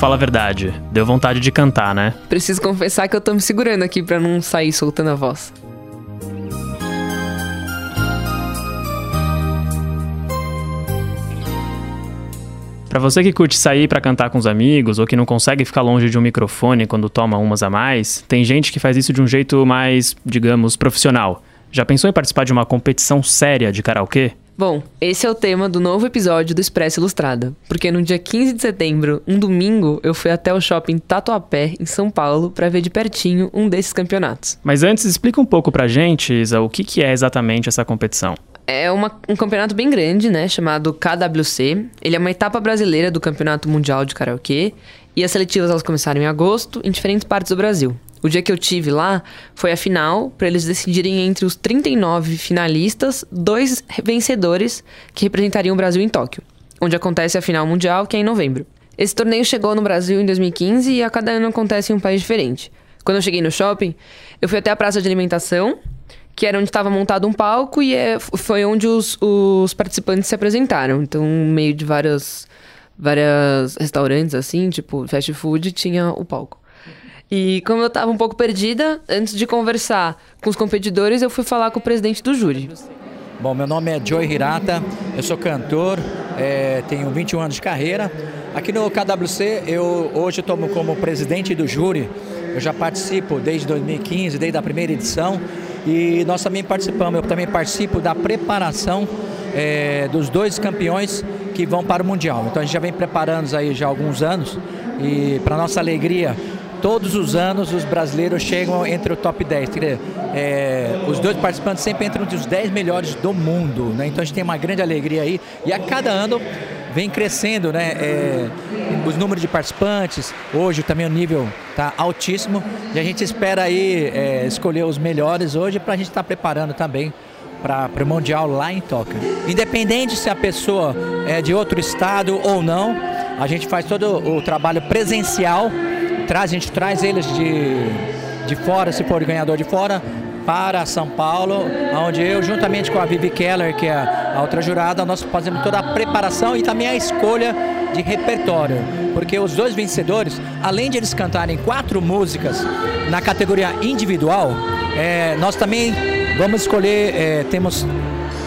fala a verdade. Deu vontade de cantar, né? Preciso confessar que eu tô me segurando aqui para não sair soltando a voz. Para você que curte sair para cantar com os amigos ou que não consegue ficar longe de um microfone quando toma umas a mais, tem gente que faz isso de um jeito mais, digamos, profissional. Já pensou em participar de uma competição séria de karaokê? Bom, esse é o tema do novo episódio do Expresso Ilustrada, porque no dia 15 de setembro, um domingo, eu fui até o shopping Tatuapé, em São Paulo, para ver de pertinho um desses campeonatos. Mas antes, explica um pouco pra gente, Isa, o que, que é exatamente essa competição. É uma, um campeonato bem grande, né? Chamado KWC. Ele é uma etapa brasileira do Campeonato Mundial de Karaokê. E as seletivas elas começaram em agosto, em diferentes partes do Brasil. O dia que eu tive lá foi a final, para eles decidirem entre os 39 finalistas, dois vencedores que representariam o Brasil em Tóquio, onde acontece a final mundial, que é em novembro. Esse torneio chegou no Brasil em 2015 e a cada ano acontece em um país diferente. Quando eu cheguei no shopping, eu fui até a praça de alimentação que era onde estava montado um palco e é, foi onde os, os participantes se apresentaram. Então, meio de várias, várias restaurantes, assim, tipo fast food, tinha o palco. E como eu estava um pouco perdida, antes de conversar com os competidores, eu fui falar com o presidente do júri. Bom, meu nome é Joey Hirata, eu sou cantor, é, tenho 21 anos de carreira. Aqui no KWC, eu hoje tomo como presidente do júri. Eu já participo desde 2015, desde a primeira edição. E nós também participamos, eu também participo da preparação é, dos dois campeões que vão para o Mundial. Então a gente já vem preparando aí já há alguns anos e para nossa alegria, todos os anos os brasileiros chegam entre o top 10. É, os dois participantes sempre entram entre os 10 melhores do mundo. Né? Então a gente tem uma grande alegria aí. E a cada ano vem crescendo, né? É, os números de participantes, hoje também o nível está altíssimo e a gente espera aí é, escolher os melhores hoje para a gente estar tá preparando também para o Mundial lá em Tóquio. Independente se a pessoa é de outro estado ou não, a gente faz todo o trabalho presencial, traz, a gente traz eles de, de fora, se for ganhador de fora, para São Paulo, onde eu, juntamente com a Vivi Keller, que é a outra jurada, nós fazemos toda a preparação e também a escolha de repertório. Porque os dois vencedores, além de eles cantarem quatro músicas na categoria individual, é, nós também vamos escolher, é, temos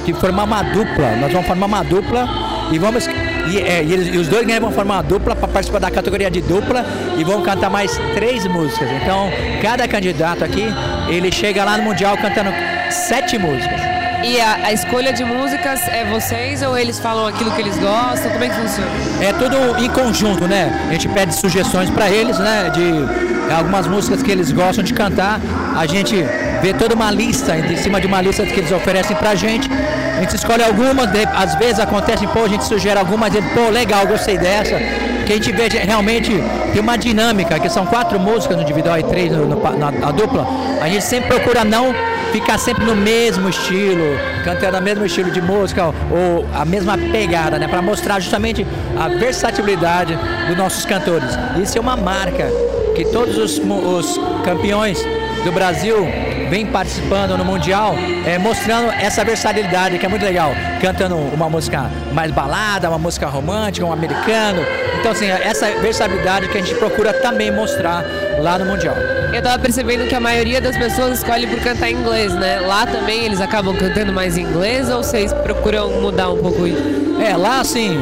que formar uma dupla. Nós vamos formar uma dupla e vamos e, é, e, eles, e, os dois vão formar uma dupla para participar da categoria de dupla e vão cantar mais três músicas. Então, cada candidato aqui, ele chega lá no Mundial cantando sete músicas. E a, a, escolha de músicas é vocês ou eles falam aquilo que eles gostam? Como é que funciona? É tudo em conjunto, né? A gente pede sugestões para eles, né? De algumas músicas que eles gostam de cantar. A gente vê toda uma lista, em cima de uma lista que eles oferecem pra gente. A gente escolhe algumas, às vezes acontece, pô, a gente sugere algumas, ele, pô, legal, gostei dessa. Que a gente vê realmente tem uma dinâmica, que são quatro músicas no individual e três no, no, na, na dupla. A gente sempre procura não ficar sempre no mesmo estilo, cantando o mesmo estilo de música ou a mesma pegada, né? Para mostrar justamente a versatilidade dos nossos cantores. Isso é uma marca que todos os, os campeões do Brasil vem participando no Mundial, é, mostrando essa versatilidade que é muito legal. Cantando uma música mais balada, uma música romântica, um americano. Então, assim, essa versatilidade que a gente procura também mostrar lá no Mundial. Eu tava percebendo que a maioria das pessoas escolhe por cantar em inglês, né? Lá também eles acabam cantando mais em inglês ou vocês procuram mudar um pouco isso? É, lá assim,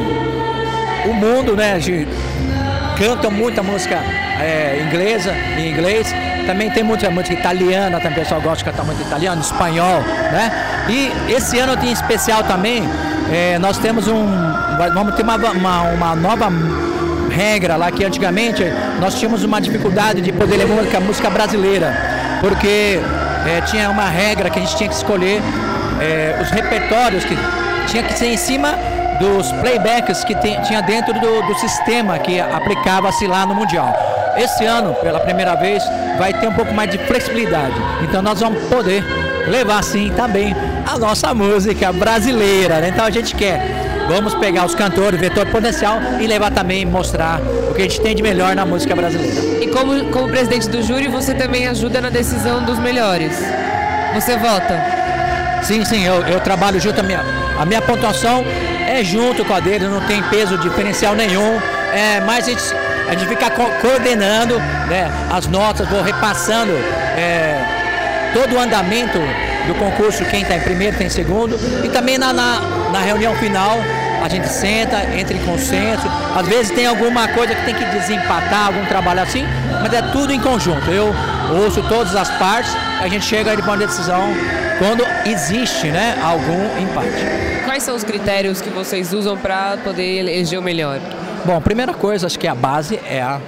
o mundo, né, de, canta muita música é, inglesa, em inglês, também tem muita música italiana, também o pessoal gosta de cantar muito italiano, espanhol, né? E esse ano em especial também, é, nós temos um. Vamos ter uma, uma, uma, nova regra lá que antigamente nós tínhamos uma dificuldade de poder ler música, música brasileira, porque é, tinha uma regra que a gente tinha que escolher é, os repertórios que tinha que ser em cima dos playbacks que tem, tinha dentro do, do sistema que aplicava-se lá no Mundial. Esse ano, pela primeira vez, vai ter um pouco mais de flexibilidade. Então nós vamos poder levar sim também a nossa música brasileira. Né? Então a gente quer Vamos pegar os cantores, vetor potencial e levar também, mostrar o que a gente tem de melhor na música brasileira. E como, como presidente do júri, você também ajuda na decisão dos melhores. Você vota? Sim, sim, eu, eu trabalho junto, a minha, a minha pontuação é junto com a dele, não tem peso diferencial nenhum. É, mas a gente a gente fica co coordenando né, as notas, vou repassando é, todo o andamento do concurso, quem está em primeiro, tem em segundo, e também na, na, na reunião final a gente senta, entra em consenso. Às vezes tem alguma coisa que tem que desempatar, algum trabalho assim, mas é tudo em conjunto. Eu ouço todas as partes, a gente chega para uma decisão quando existe né, algum empate. Quais são os critérios que vocês usam para poder eleger o melhor? Bom, primeira coisa, acho que a base é a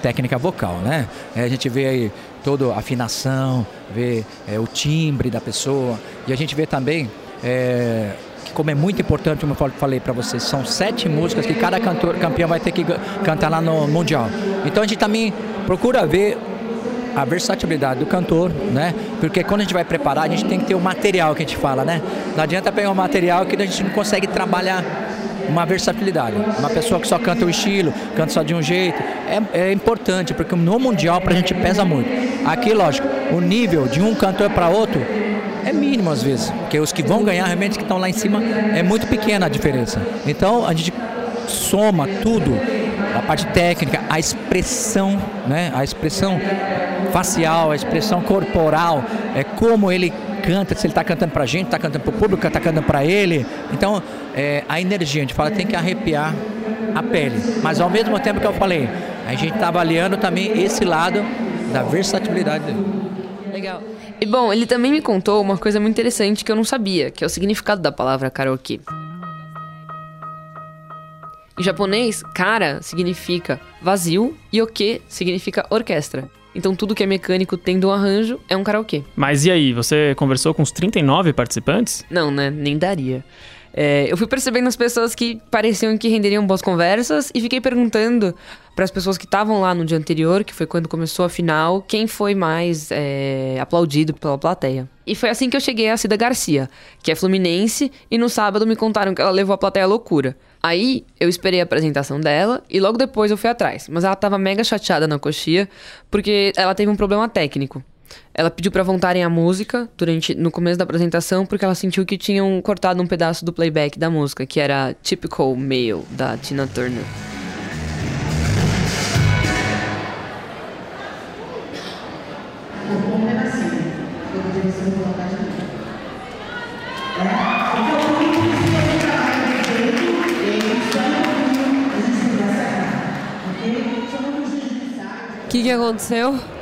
técnica vocal, né? É, a gente vê aí toda a afinação, vê é, o timbre da pessoa e a gente vê também é, que como é muito importante, como eu falei para vocês, são sete músicas que cada cantor, campeão vai ter que cantar lá no Mundial. Então a gente também procura ver a versatilidade do cantor, né? Porque quando a gente vai preparar, a gente tem que ter o material que a gente fala, né? Não adianta pegar um material que a gente não consegue trabalhar uma versatilidade. Uma pessoa que só canta o estilo, canta só de um jeito, é, é importante, porque no Mundial para a gente pesa muito. Aqui, lógico, o nível de um cantor para outro é mínimo às vezes, porque os que vão ganhar realmente que estão lá em cima é muito pequena a diferença. Então a gente soma tudo, a parte técnica, a expressão, né? A expressão facial, a expressão corporal, é como ele canta, se ele está cantando para a gente, está cantando para o público, está cantando para ele. Então, é, a energia, a gente fala, tem que arrepiar a pele. Mas ao mesmo tempo que eu falei, a gente está avaliando também esse lado da versatilidade dele. Legal. E bom, ele também me contou uma coisa muito interessante que eu não sabia, que é o significado da palavra karaokê. Em japonês, kara significa vazio e oke significa orquestra. Então tudo que é mecânico tendo um arranjo é um karaokê. Mas e aí, você conversou com os 39 participantes? Não, né? Nem daria. É, eu fui percebendo as pessoas que pareciam que renderiam boas conversas e fiquei perguntando para as pessoas que estavam lá no dia anterior, que foi quando começou a final, quem foi mais é, aplaudido pela plateia. E foi assim que eu cheguei a Cida Garcia, que é fluminense, e no sábado me contaram que ela levou a plateia à loucura. Aí eu esperei a apresentação dela e logo depois eu fui atrás. Mas ela tava mega chateada na coxia porque ela teve um problema técnico. Ela pediu para voltarem a música durante no começo da apresentação porque ela sentiu que tinham cortado um pedaço do playback da música, que era Typical Male da Tina Turner. O que, que aconteceu?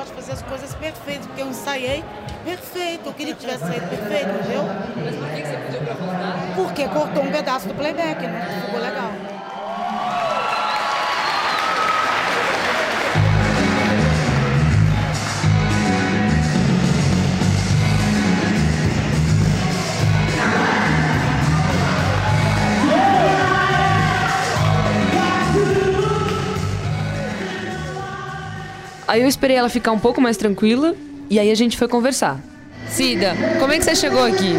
As coisas perfeitas, porque eu ensaiei perfeito. Eu queria que tivesse saído perfeito, entendeu? Mas por que você pediu pra voltar? Porque cortou um pedaço do playback, não ficou legal. Aí eu esperei ela ficar um pouco mais tranquila e aí a gente foi conversar. Cida, como é que você chegou aqui?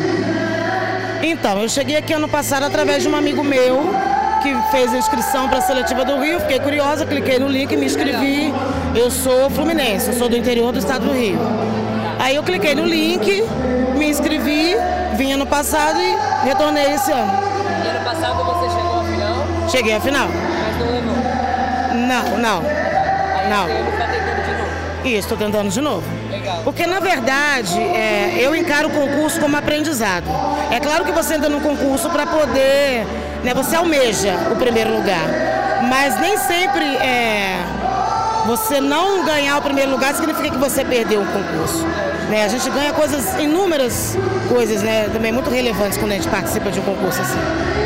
Então, eu cheguei aqui ano passado através de um amigo meu que fez a inscrição para a seletiva do Rio. Fiquei curiosa, cliquei no link, me inscrevi. Eu sou fluminense, eu sou do interior do estado do Rio. Aí eu cliquei no link, me inscrevi, vim ano passado e retornei esse ano. E ano passado você chegou à final? Cheguei à final. Mas não levou? Não, não. Aí não. Isso, estou tentando de novo. Legal. Porque, na verdade, é, eu encaro o concurso como aprendizado. É claro que você entra no concurso para poder. Né, você almeja o primeiro lugar. Mas nem sempre é, você não ganhar o primeiro lugar significa que você perdeu o concurso. Né? A gente ganha coisas, inúmeras coisas, né? Também muito relevantes quando a gente participa de um concurso assim.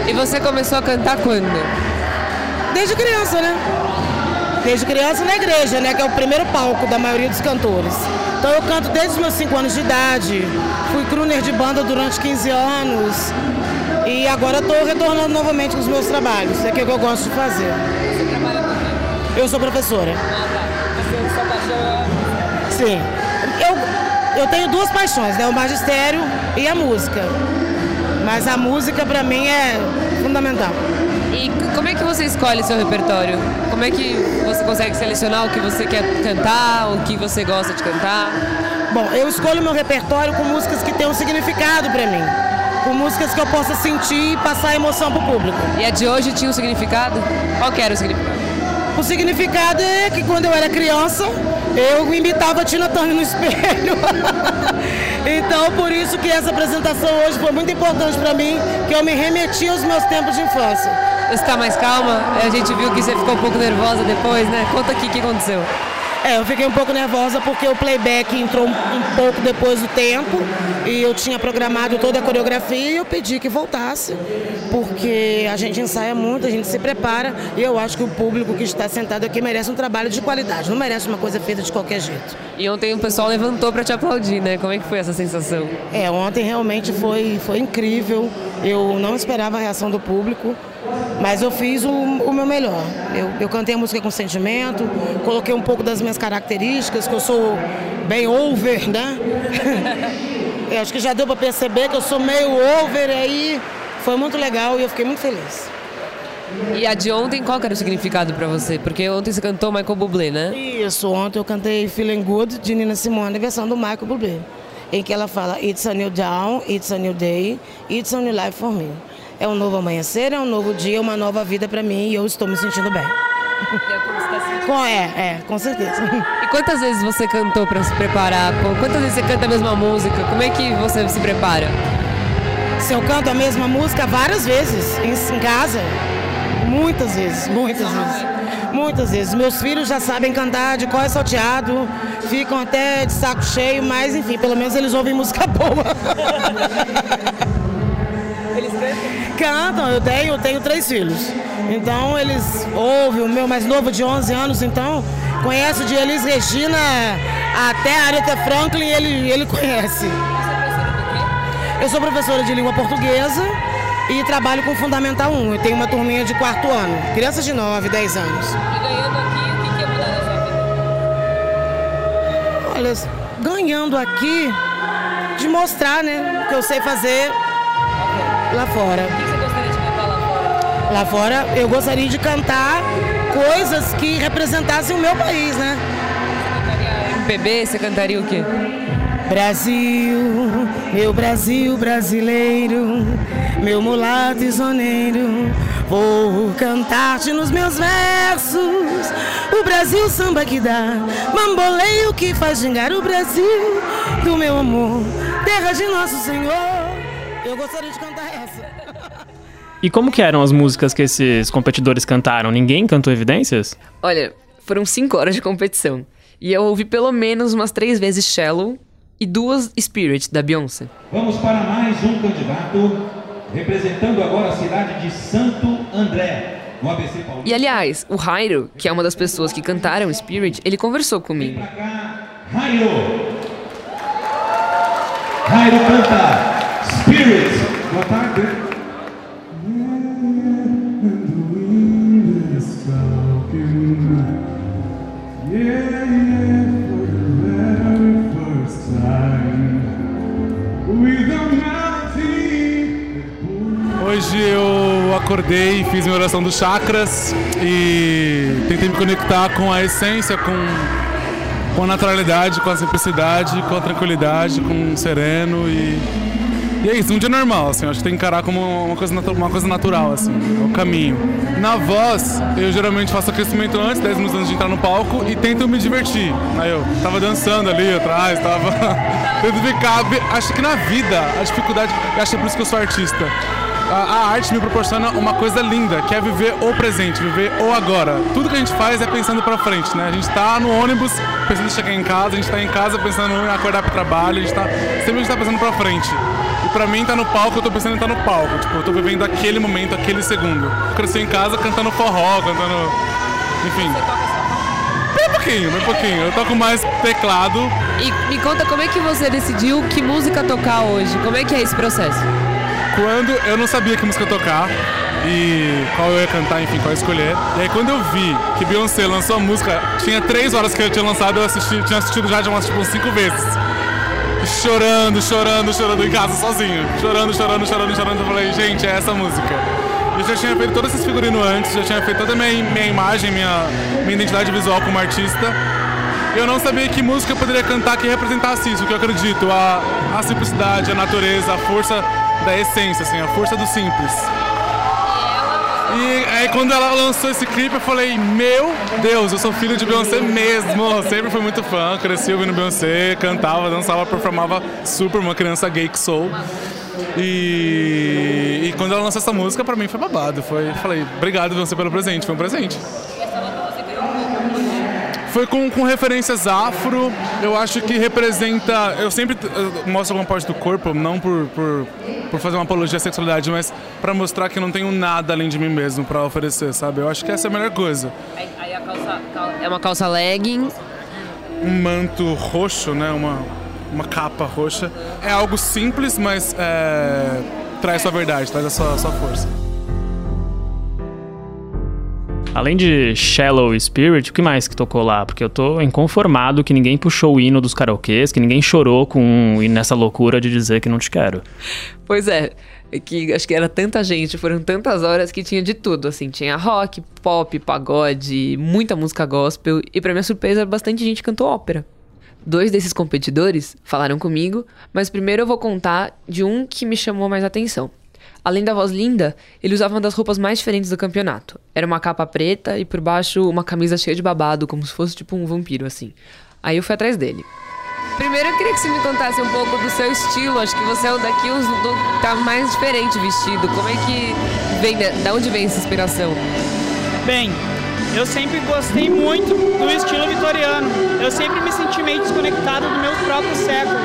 E você começou a cantar quando? Desde criança, né? Desde criança na igreja, né? Que é o primeiro palco da maioria dos cantores. Então eu canto desde os meus 5 anos de idade. Fui crooner de banda durante 15 anos. E agora estou retornando novamente com os meus trabalhos. É o que eu gosto de fazer. Você trabalha quê? Eu sou professora. Ah, tá. Sua paixão é... Sim. Eu, eu tenho duas paixões, né? O magistério e a música. Mas a música para mim é fundamental. E como é que você escolhe seu repertório? Como é que você consegue selecionar o que você quer cantar, o que você gosta de cantar? Bom, eu escolho meu repertório com músicas que tenham significado para mim. Com músicas que eu possa sentir e passar emoção pro público. E a de hoje tinha um significado? Qual que era o significado? O significado é que quando eu era criança, eu imitava a Tina Turner no espelho. então, por isso que essa apresentação hoje foi muito importante para mim, que eu me remeti aos meus tempos de infância. Você está mais calma? A gente viu que você ficou um pouco nervosa depois, né? Conta aqui o que aconteceu. É, eu fiquei um pouco nervosa porque o playback entrou um, um, pouco depois do tempo e eu tinha programado toda a coreografia e eu pedi que voltasse, porque a gente ensaia muito, a gente se prepara e eu acho que o público que está sentado aqui merece um trabalho de qualidade, não merece uma coisa feita de qualquer jeito. E ontem o pessoal levantou para te aplaudir, né? Como é que foi essa sensação? É, ontem realmente foi, foi incrível. Eu não esperava a reação do público. Mas eu fiz o, o meu melhor. Eu, eu, cantei a música com sentimento, coloquei um pouco das minhas características, que eu sou bem over, né? eu acho que já deu para perceber que eu sou meio over aí. Foi muito legal e eu fiquei muito feliz. E a de ontem, qual era o significado para você? Porque ontem você cantou Michael Bublé, né? Isso, ontem eu cantei Feeling Good de Nina Simone, versão do Michael Bublé, em que ela fala It's a new dawn, it's a new day, it's a new life for me. É um novo amanhecer, é um novo dia, uma nova vida para mim e eu estou me sentindo bem. Com, é, é, com certeza. E quantas vezes você cantou para se preparar? Quantas vezes você canta a mesma música? Como é que você se prepara? Se eu canto a mesma música várias vezes em, casa, muitas vezes, muitas vezes. Muitas vezes. Meus filhos já sabem cantar de cor é salteado, ficam até de saco cheio, mas enfim, pelo menos eles ouvem música boa. Eles cantam? Cantam, eu tenho, eu tenho três filhos. Então eles ouvem, o meu mais novo de 11 anos, então conhece de Elis Regina até a Aretha Franklin, ele, ele conhece. Eu sou professora de língua portuguesa e trabalho com Fundamental 1. Eu tenho uma turminha de quarto ano, crianças de 9, 10 anos. E ganhando aqui, o que, que é mudar na sua vida? Olha, ganhando aqui, de mostrar, né, o que eu sei fazer lá fora. O que você gostaria de cantar lá fora? Lá fora eu gostaria de cantar coisas que representassem o meu país, né? MPB? Você cantaria o quê? Brasil, meu Brasil brasileiro, meu mulato isoneiro, vou cantar-te nos meus versos. O Brasil samba que dá, bamboleio que faz gingar o Brasil do meu amor, terra de nosso Senhor. Eu gostaria de cantar essa. E como que eram as músicas que esses competidores cantaram? Ninguém cantou Evidências? Olha, foram cinco horas de competição. E eu ouvi pelo menos umas três vezes Shallow e duas Spirit, da Beyoncé. Vamos para mais um candidato, representando agora a cidade de Santo André, no ABC Paulista. E aliás, o Jairo, que é uma das pessoas que cantaram Spirit, ele conversou comigo. Pra cá, Jairo. Jairo canta Spirit. Boa tarde. Hoje eu acordei, fiz minha oração dos chakras e tentei me conectar com a essência, com, com a naturalidade, com a simplicidade, com a tranquilidade, com o sereno e, e é isso, um dia normal, assim, acho que tem que encarar como uma coisa, uma coisa natural, assim, o caminho. Na voz, eu geralmente faço aquecimento antes, 10 minutos antes de entrar no palco e tento me divertir. Aí eu tava dançando ali atrás, tava tento ficar, acho que na vida a dificuldade, acho que é por isso que eu sou artista a, a arte me proporciona uma coisa linda, que é viver o presente, viver o agora. Tudo que a gente faz é pensando pra frente, né? A gente tá no ônibus pensando em chegar em casa, a gente tá em casa pensando em acordar pro trabalho, a gente tá sempre a gente tá pensando pra frente. E pra mim, tá no palco, eu tô pensando em estar no palco. Tipo, eu tô vivendo aquele momento, aquele segundo. Eu cresci em casa cantando forró, cantando. Enfim. Bem pouquinho, bem pouquinho. Eu toco mais teclado. E me conta como é que você decidiu que música tocar hoje? Como é que é esse processo? quando eu não sabia que música tocar e qual eu ia cantar, enfim, qual escolher. E aí quando eu vi que Beyoncé lançou a música, tinha três horas que eu tinha lançado, eu assisti, tinha assistido já de umas tipo cinco vezes. Chorando, chorando, chorando em casa sozinho. Chorando, chorando, chorando, chorando. Eu falei, gente, é essa música. Eu já tinha feito todos esses figurinos antes, já tinha feito toda a minha, minha imagem, minha, minha identidade visual como artista. Eu não sabia que música eu poderia cantar que representasse isso, que eu acredito, a, a simplicidade, a natureza, a força da essência, assim, a força do simples. E aí quando ela lançou esse clipe, eu falei, meu Deus, eu sou filho de Beyoncé mesmo. Sempre fui muito fã, cresci ouvindo Beyoncé, cantava, dançava, performava super, uma criança gay que sou. E, e quando ela lançou essa música, pra mim foi babado. Foi, falei, obrigado Beyoncé pelo presente, foi um presente. Foi com, com referências afro, eu acho que representa. Eu sempre eu mostro alguma parte do corpo, não por, por, por fazer uma apologia à sexualidade, mas para mostrar que não tenho nada além de mim mesmo para oferecer, sabe? Eu acho que essa é a melhor coisa. Aí, aí a calça, cal- é uma calça legging. Um manto roxo, né? Uma, uma capa roxa. É algo simples, mas é, traz sua verdade, traz a sua, sua força. Além de Shallow Spirit, o que mais que tocou lá? Porque eu tô inconformado que ninguém puxou o hino dos karaokês, que ninguém chorou com e nessa loucura de dizer que não te quero. Pois é, que acho que era tanta gente, foram tantas horas que tinha de tudo, assim, tinha rock, pop, pagode, muita música gospel e pra minha surpresa bastante gente cantou ópera. Dois desses competidores falaram comigo, mas primeiro eu vou contar de um que me chamou mais atenção. Além da voz linda, ele usava uma das roupas mais diferentes do campeonato. Era uma capa preta e por baixo uma camisa cheia de babado, como se fosse tipo um vampiro assim. Aí eu fui atrás dele. Primeiro eu queria que você me contasse um pouco do seu estilo. Acho que você é o daqui os do, tá mais diferente vestido. Como é que vem, da, da onde vem essa inspiração? Bem, eu sempre gostei muito do estilo vitoriano. Eu sempre me senti meio desconectado do meu próprio século.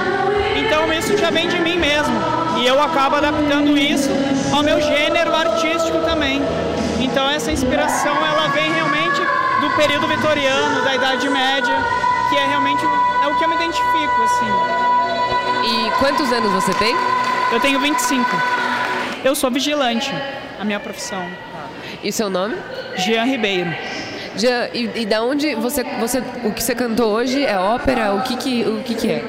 Então isso já vem de mim mesmo. E eu acabo adaptando isso ao meu gênero artístico também. Então essa inspiração ela vem realmente do período vitoriano, da Idade Média, que é realmente é o que eu me identifico assim. E quantos anos você tem? Eu tenho 25. Eu sou vigilante, a minha profissão. E seu nome? Jean Ribeiro. Já, e, e da onde você, você. O que você cantou hoje é ópera? O que que, o que, que é?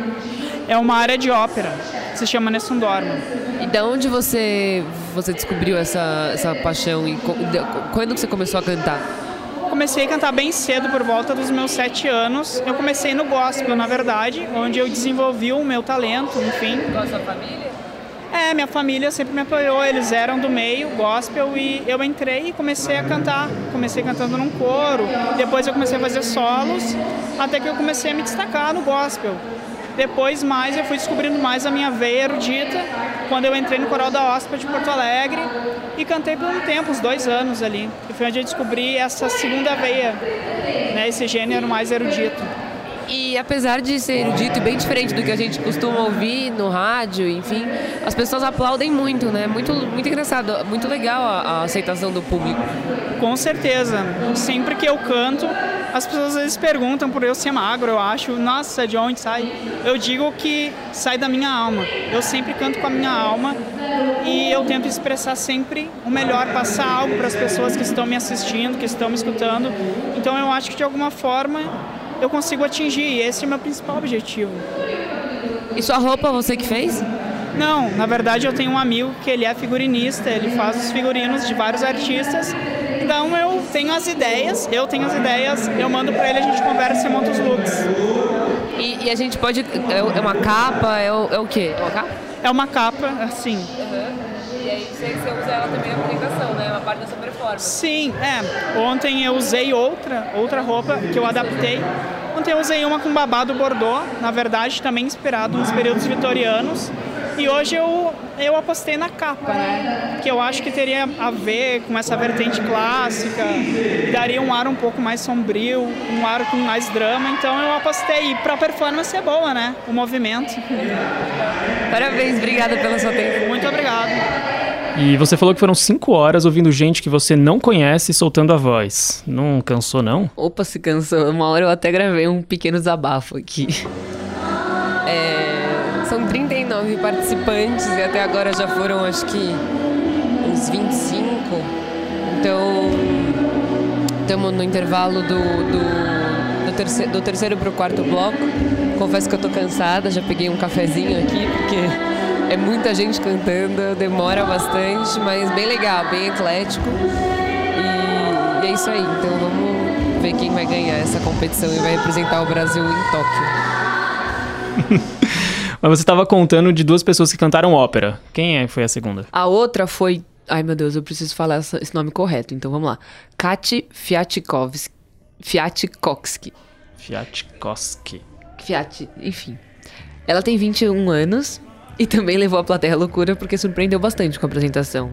É uma área de ópera, se chama Nessun Dorma. E da onde você, você descobriu essa, essa paixão? E quando que você começou a cantar? Comecei a cantar bem cedo, por volta dos meus sete anos. Eu comecei no gospel, na verdade, onde eu desenvolvi o meu talento, enfim. Com a sua família? É, minha família sempre me apoiou, eles eram do meio, gospel, e eu entrei e comecei a cantar. Comecei cantando num coro, depois eu comecei a fazer solos, até que eu comecei a me destacar no gospel. Depois mais eu fui descobrindo mais a minha veia erudita, quando eu entrei no Coral da Hóspede de Porto Alegre e cantei por um tempo, uns dois anos ali. E foi onde eu descobri essa segunda veia, né, esse gênero mais erudito. E apesar de ser erudito e bem diferente do que a gente costuma ouvir no rádio, enfim, as pessoas aplaudem muito, né? Muito, muito engraçado, muito legal a, a aceitação do público. Com certeza. Sempre que eu canto, as pessoas às vezes perguntam por eu ser magro, eu acho, nossa, de onde sai? Eu digo que sai da minha alma. Eu sempre canto com a minha alma e eu tento expressar sempre o melhor, passar algo para as pessoas que estão me assistindo, que estão me escutando. Então eu acho que de alguma forma eu consigo atingir, e esse é o meu principal objetivo. E sua roupa você que fez? Não, na verdade eu tenho um amigo que ele é figurinista, ele faz os figurinos de vários artistas. Então eu tenho as ideias, eu tenho as ideias, eu mando pra ele, a gente conversa e monta os looks. E, e a gente pode. É, é uma capa? É o, é o quê? É uma capa? É uma capa, assim. Você, usa ela também na apresentação, né? É uma parte da sua performance. Sim, é. Ontem eu usei outra, outra roupa que eu adaptei. Ontem eu usei uma com babado bordô, na verdade também inspirado nos períodos vitorianos. E hoje eu, eu apostei na capa, né? Que eu acho que teria a ver com essa vertente clássica, daria um ar um pouco mais sombrio, um ar com mais drama. Então eu apostei. E pra performance é boa, né? O movimento. Parabéns, obrigada pelo seu tempo. Muito obrigado. E você falou que foram cinco horas ouvindo gente que você não conhece soltando a voz. Não cansou, não? Opa, se cansou. Uma hora eu até gravei um pequeno desabafo aqui. É, são 39 participantes e até agora já foram acho que uns 25. Então estamos no intervalo do, do, do, terceiro, do terceiro pro quarto bloco. Confesso que eu tô cansada, já peguei um cafezinho aqui, porque é muita gente cantando, demora bastante, mas bem legal, bem eclético. E, e é isso aí. Então vamos ver quem vai ganhar essa competição e vai representar o Brasil em Tóquio. Mas você estava contando de duas pessoas que cantaram ópera. Quem é, foi a segunda? A outra foi Ai, meu Deus, eu preciso falar esse nome correto, então vamos lá. Kati Fiatkovski. Fiatkovski. Fiatkoski. Fiat, enfim. Ela tem 21 anos e também levou a plateia à loucura porque surpreendeu bastante com a apresentação.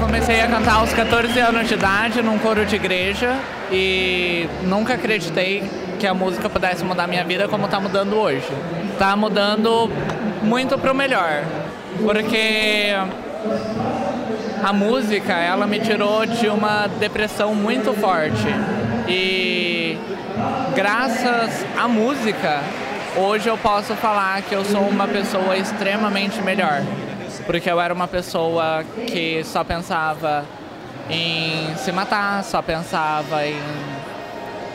Comecei a cantar aos 14 anos de idade num coro de igreja e nunca acreditei que a música pudesse mudar minha vida como está mudando hoje. Tá mudando muito pro melhor, porque a música, ela me tirou de uma depressão muito forte. E graças à música, hoje eu posso falar que eu sou uma pessoa extremamente melhor. Porque eu era uma pessoa que só pensava em se matar, só pensava em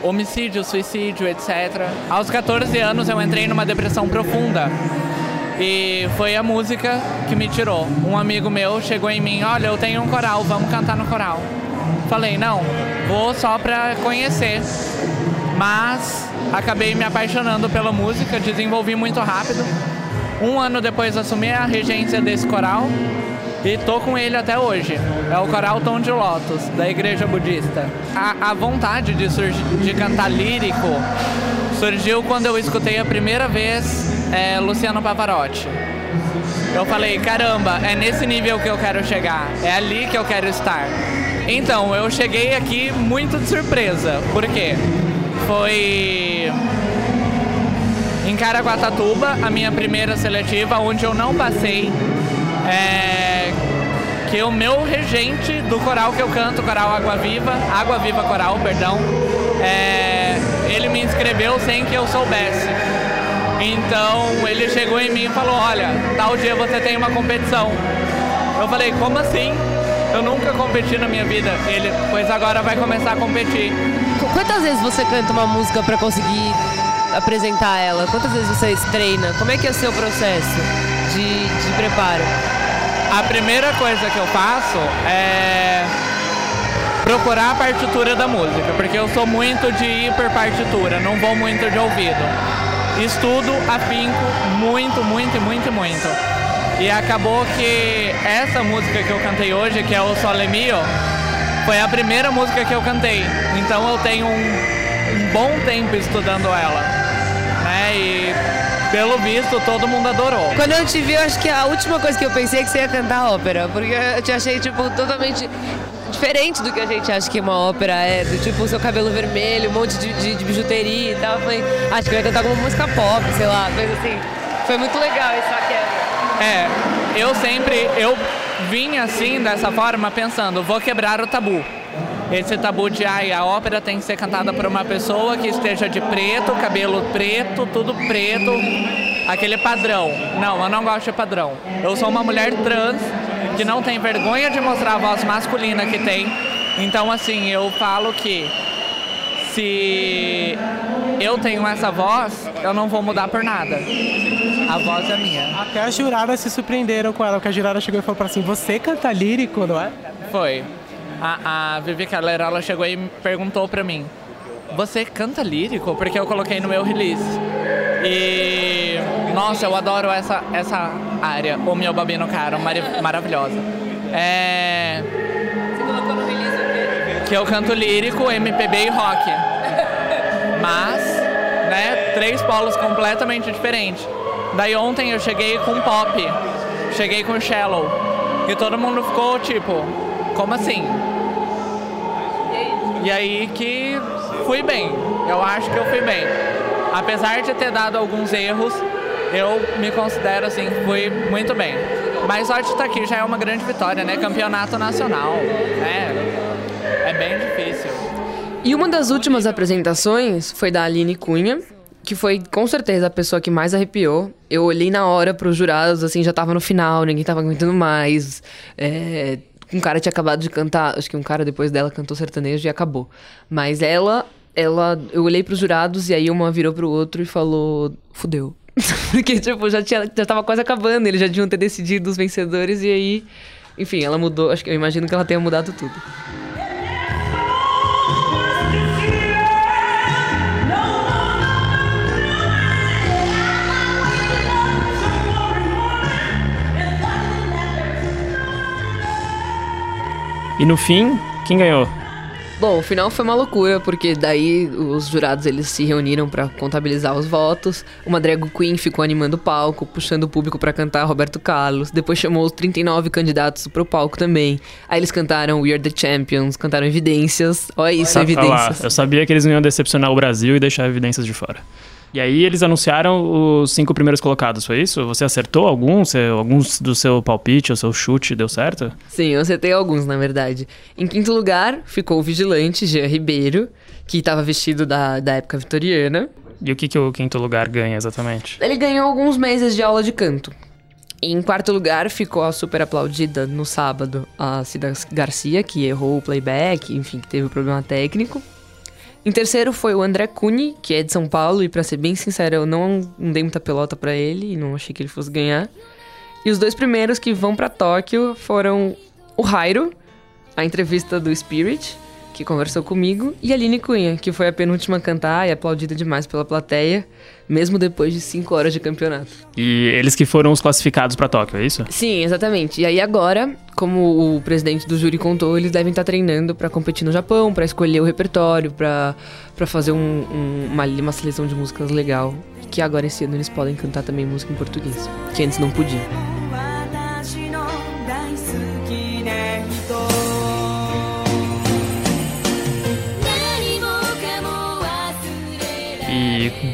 homicídio, suicídio, etc. Aos 14 anos eu entrei numa depressão profunda. E foi a música que me tirou. Um amigo meu chegou em mim, olha, eu tenho um coral, vamos cantar no coral. Falei, não, vou só pra conhecer. Mas acabei me apaixonando pela música, desenvolvi muito rápido. Um ano depois assumi a regência desse coral e tô com ele até hoje. É o coral Tom de Lotus, da Igreja Budista. A, a vontade de, de cantar lírico surgiu quando eu escutei a primeira vez é, Luciano Pavarotti. Eu falei, caramba, é nesse nível que eu quero chegar, é ali que eu quero estar. Então, eu cheguei aqui muito de surpresa, por quê? Foi em Caraguatatuba, a minha primeira seletiva, onde eu não passei, é, que o meu regente do coral que eu canto, coral Água Viva, Água Viva Coral, perdão, é, ele me inscreveu sem que eu soubesse. Então ele chegou em mim e falou, olha, tal dia você tem uma competição. Eu falei, como assim? Eu nunca competi na minha vida. Ele, pois agora vai começar a competir. Qu- Quantas vezes você canta uma música pra conseguir apresentar ela? Quantas vezes você treina? Como é que é o seu processo de, de preparo? A primeira coisa que eu faço é procurar a partitura da música, porque eu sou muito de por partitura, não vou muito de ouvido. Estudo, afinco muito, muito, muito, muito. E acabou que essa música que eu cantei hoje, que é o Sole Mio, foi a primeira música que eu cantei. Então eu tenho um, um bom tempo estudando ela. Né? E pelo visto todo mundo adorou. Quando eu te vi, eu acho que a última coisa que eu pensei é que você ia cantar ópera, porque eu te achei, tipo, totalmente diferente do que a gente acha que uma ópera é, do tipo o seu cabelo vermelho, um monte de, de- de bijuteria e tal. Eu falei, acho que vai cantar alguma música pop, sei lá, coisa assim. Foi muito legal essa quebra. É, eu sempre, eu vim assim, dessa forma, pensando, vou quebrar o tabu. Esse tabu de, ai, a ópera tem que ser cantada por uma pessoa que esteja de preto, cabelo preto, tudo preto, aquele padrão. Não, eu não gosto de padrão. Eu sou uma mulher trans que não tem vergonha de mostrar a voz masculina que tem. Então, assim, eu falo que se eu tenho essa voz, eu não vou mudar por nada. A voz é minha. Até as juradas se surpreenderam com ela, porque a jurada chegou e falou assim, você canta lírico, não é? Foi. A, a Vivi Keller, ela chegou e perguntou pra mim, você canta lírico? Porque eu coloquei no meu release. E, nossa, eu adoro essa, essa área, o meu babino caro, mari- maravilhosa. É... Você colocou no release o quê? que eu canto lírico, MPB e rock. Mas, né, três polos completamente diferentes. Daí ontem eu cheguei com pop, cheguei com shallow. E todo mundo ficou tipo, como assim? E aí que fui bem. Eu acho que eu fui bem. Apesar de ter dado alguns erros, eu me considero assim, que fui muito bem. Mas só de estar aqui já é uma grande vitória, né? Campeonato nacional. né? É bem difícil. E uma das últimas apresentações foi da Aline Cunha, que foi com certeza a pessoa que mais arrepiou. Eu olhei na hora pros jurados, assim, já tava no final, ninguém tava aguentando mais. É, um cara tinha acabado de cantar, acho que um cara depois dela cantou sertanejo e acabou. Mas ela, ela, eu olhei pros jurados e aí uma virou pro outro e falou: fudeu. Porque, tipo, já, tinha, já tava quase acabando, eles já deviam ter decidido os vencedores e aí. Enfim, ela mudou. Acho que eu imagino que ela tenha mudado tudo. E no fim, quem ganhou? Bom, o final foi uma loucura, porque daí os jurados eles se reuniram pra contabilizar os votos. Uma drag queen ficou animando o palco, puxando o público pra cantar Roberto Carlos. Depois chamou os 39 candidatos pro palco também. Aí eles cantaram We Are the Champions, cantaram Evidências. Olha isso, Olha lá, Evidências. eu sabia que eles não iam decepcionar o Brasil e deixar evidências de fora. E aí eles anunciaram os cinco primeiros colocados, foi isso? Você acertou algum? Você, alguns do seu palpite, o seu chute deu certo? Sim, eu acertei alguns, na verdade. Em quinto lugar, ficou o vigilante, Jean Ribeiro, que estava vestido da, da época vitoriana. E o que, que o quinto lugar ganha exatamente? Ele ganhou alguns meses de aula de canto. E em quarto lugar, ficou a super aplaudida no sábado a Cida Garcia, que errou o playback, enfim, que teve um problema técnico. Em terceiro foi o André Cuni, que é de São Paulo, e pra ser bem sincero, eu não, não dei muita pelota pra ele e não achei que ele fosse ganhar. E os dois primeiros que vão pra Tóquio foram o Rairo, a entrevista do Spirit, que conversou comigo, e Aline Cunha, que foi a penúltima a cantar e aplaudida demais pela plateia, mesmo depois de cinco horas de campeonato. E eles que foram os classificados pra Tóquio, é isso? Sim, exatamente. E aí agora, como o presidente do júri contou, eles devem estar treinando pra competir no Japão, pra escolher o repertório, pra pra fazer um- um- uma, uma seleção de músicas legal. Que agora esse ano eles podem cantar também música em português, que antes não podiam.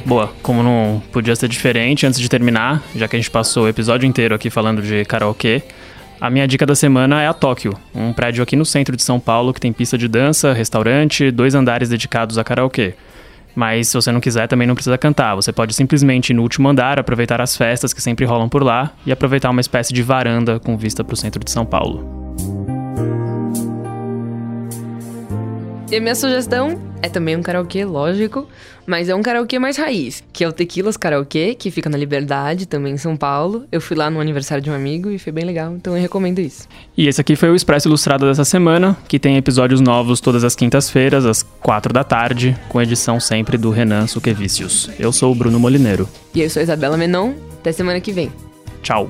Boa, como não podia ser diferente, antes de terminar, já que a gente passou o episódio inteiro aqui falando de karaokê, a minha dica da semana é a Tóquio, um prédio aqui no centro de São Paulo que tem pista de dança, restaurante, dois andares dedicados a karaokê. Mas se você não quiser, também não precisa cantar. Você pode simplesmente ir no último andar, aproveitar as festas que sempre rolam por lá e aproveitar uma espécie de varanda com vista para o centro de São Paulo. E a minha sugestão é também um karaokê, lógico, mas é um karaokê mais raiz, que é o Tequilas Karaokê, que fica na Liberdade, também em São Paulo. Eu fui lá no aniversário de um amigo e foi bem legal, então eu recomendo isso. E esse aqui foi o Expresso Ilustrado dessa semana, que tem episódios novos todas as quintas-feiras, às quatro da tarde, com edição sempre do Renan Suquevicius. Eu sou o Bruno Molineiro. E eu sou a Isabela Menon, até semana que vem. Tchau.